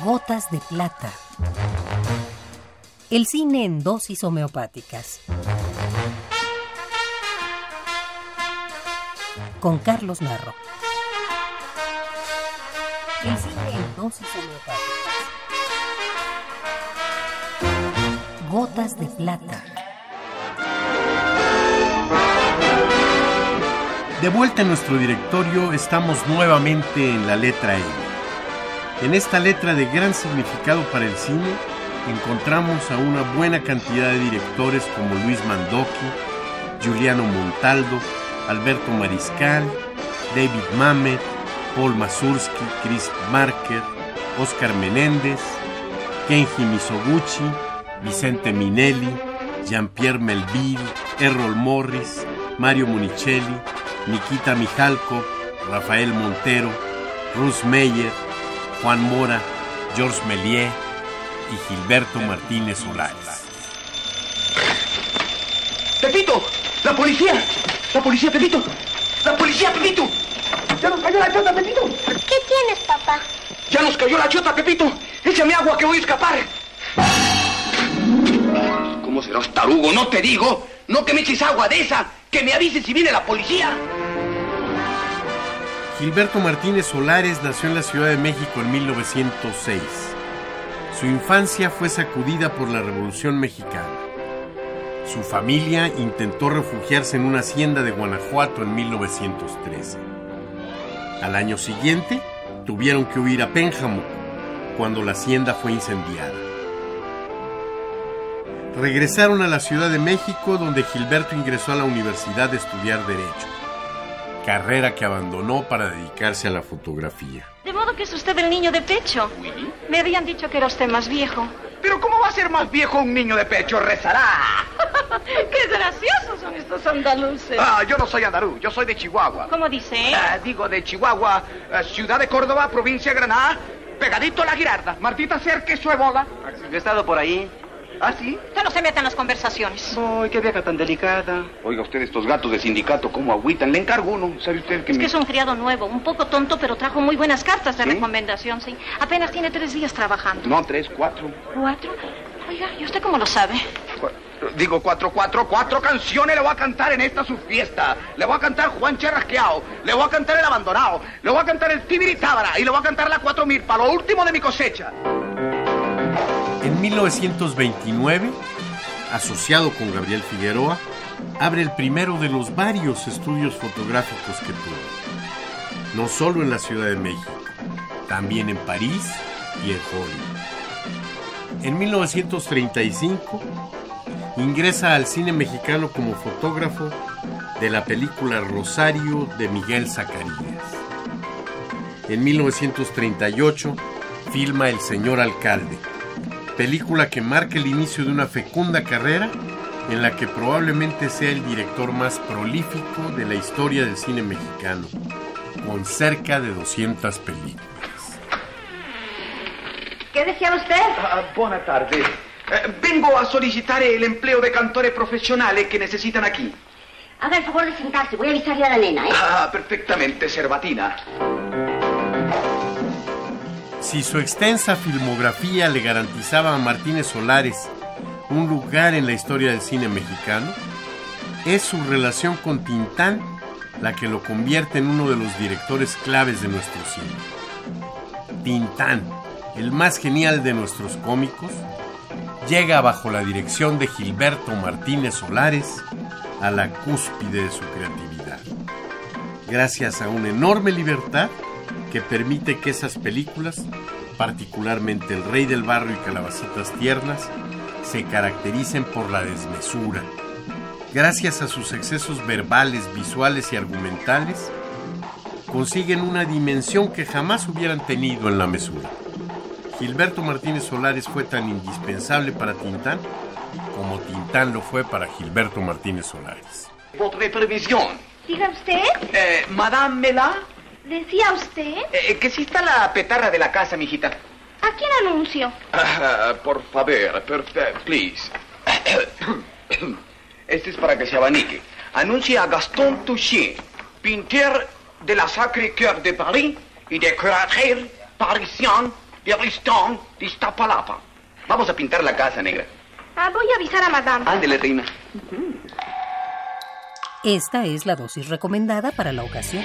Gotas de plata. El cine en dosis homeopáticas. Con Carlos Narro. El cine en dosis homeopáticas. Gotas de plata. De vuelta en nuestro directorio, estamos nuevamente en la letra E. En esta letra de gran significado para el cine, encontramos a una buena cantidad de directores como Luis Mandoki, Giuliano Montaldo, Alberto Mariscal, David Mamet, Paul Mazursky, Chris Marker, Oscar Menéndez, Kenji Misoguchi, Vicente Minelli, Jean-Pierre Melville, Errol Morris, Mario Monicelli, Nikita Mijalko, Rafael Montero, Ruth Meyer, Juan Mora, George Méliès y Gilberto Martínez Solares. ¡Pepito! ¡La policía! ¡La policía, Pepito! ¡La policía, Pepito! ¡Ya nos cayó la chota, Pepito! ¿Qué tienes, papá? ¡Ya nos cayó la chota, Pepito! ¡Échame agua que voy a escapar! ¿Cómo serás tarugo? No te digo. No que me eches agua de esa. Que me avises si viene la policía. Gilberto Martínez Solares nació en la Ciudad de México en 1906. Su infancia fue sacudida por la Revolución Mexicana. Su familia intentó refugiarse en una hacienda de Guanajuato en 1913. Al año siguiente, tuvieron que huir a Pénjamo cuando la hacienda fue incendiada. Regresaron a la Ciudad de México donde Gilberto ingresó a la universidad de estudiar Derecho, carrera que abandonó para dedicarse a la fotografía. De modo que es usted el niño de pecho. Me habían dicho que era usted más viejo. Pero ¿cómo va a ser más viejo un niño de pecho? Rezará. ¡Qué graciosos son estos andaluces! Ah, yo no soy andaluz, yo soy de Chihuahua. ¿Cómo dice? Ah, digo, de Chihuahua, eh, ciudad de Córdoba, provincia de Granada, pegadito a la Girarda. Martita Cerque, su ebola. Yo he estado por ahí. ¿Ah, sí? Usted no se meta en las conversaciones. Ay, qué vieja tan delicada. Oiga usted, estos gatos de sindicato, ¿cómo agüitan? Le encargo uno. ¿Sabe usted que Es me... que es un criado nuevo, un poco tonto, pero trajo muy buenas cartas de ¿Sí? recomendación, sí. Apenas tiene tres días trabajando. No, tres, cuatro. ¿Cuatro? Oiga, ¿y usted cómo lo sabe? Cu- Digo, cuatro, cuatro, cuatro canciones le voy a cantar en esta su fiesta. Le voy a cantar Juan Charrasqueado, le voy a cantar El Abandonado, le voy a cantar El Tibiritábara y le voy a cantar La Cuatro Milpa, lo último de mi cosecha. En 1929, asociado con Gabriel Figueroa, abre el primero de los varios estudios fotográficos que tuvo. No solo en la Ciudad de México, también en París y en Hollywood. En 1935, ingresa al cine mexicano como fotógrafo de la película Rosario de Miguel Zacarías. En 1938, filma El Señor Alcalde, película que marca el inicio de una fecunda carrera en la que probablemente sea el director más prolífico de la historia del cine mexicano, con cerca de 200 películas. ¿Qué decía usted? Ah, buena tarde. Eh, vengo a solicitar el empleo de cantores profesionales que necesitan aquí. Haga el favor de sentarse, voy a avisarle a la nena, ¿eh? Ah, perfectamente, Cervatina. Si su extensa filmografía le garantizaba a Martínez Solares un lugar en la historia del cine mexicano, es su relación con Tintán la que lo convierte en uno de los directores claves de nuestro cine. Tintán, el más genial de nuestros cómicos, llega bajo la dirección de Gilberto Martínez Solares a la cúspide de su creatividad, gracias a una enorme libertad que permite que esas películas, particularmente El Rey del Barrio y Calabacitas Tiernas, se caractericen por la desmesura. Gracias a sus excesos verbales, visuales y argumentales, consiguen una dimensión que jamás hubieran tenido en la mesura. Gilberto Martínez Solares fue tan indispensable para Tintán como Tintán lo fue para Gilberto Martínez Solares. Votre previsión. Diga usted, Eh, Madame Mela, ¿Decía usted? Eh, eh, que sí está la petarra de la casa, mijita. ¿A quién anuncio? Ah, por favor, please. Este es para que se abanique. Anuncie a Gaston Touché, pintor de la Sacré-Cœur de París y decorador parisien de Ristón de Iztapalapa. Vamos a pintar la casa, negra. Ah, voy a avisar a madame. Ándele, reina. Esta es la dosis recomendada para la ocasión.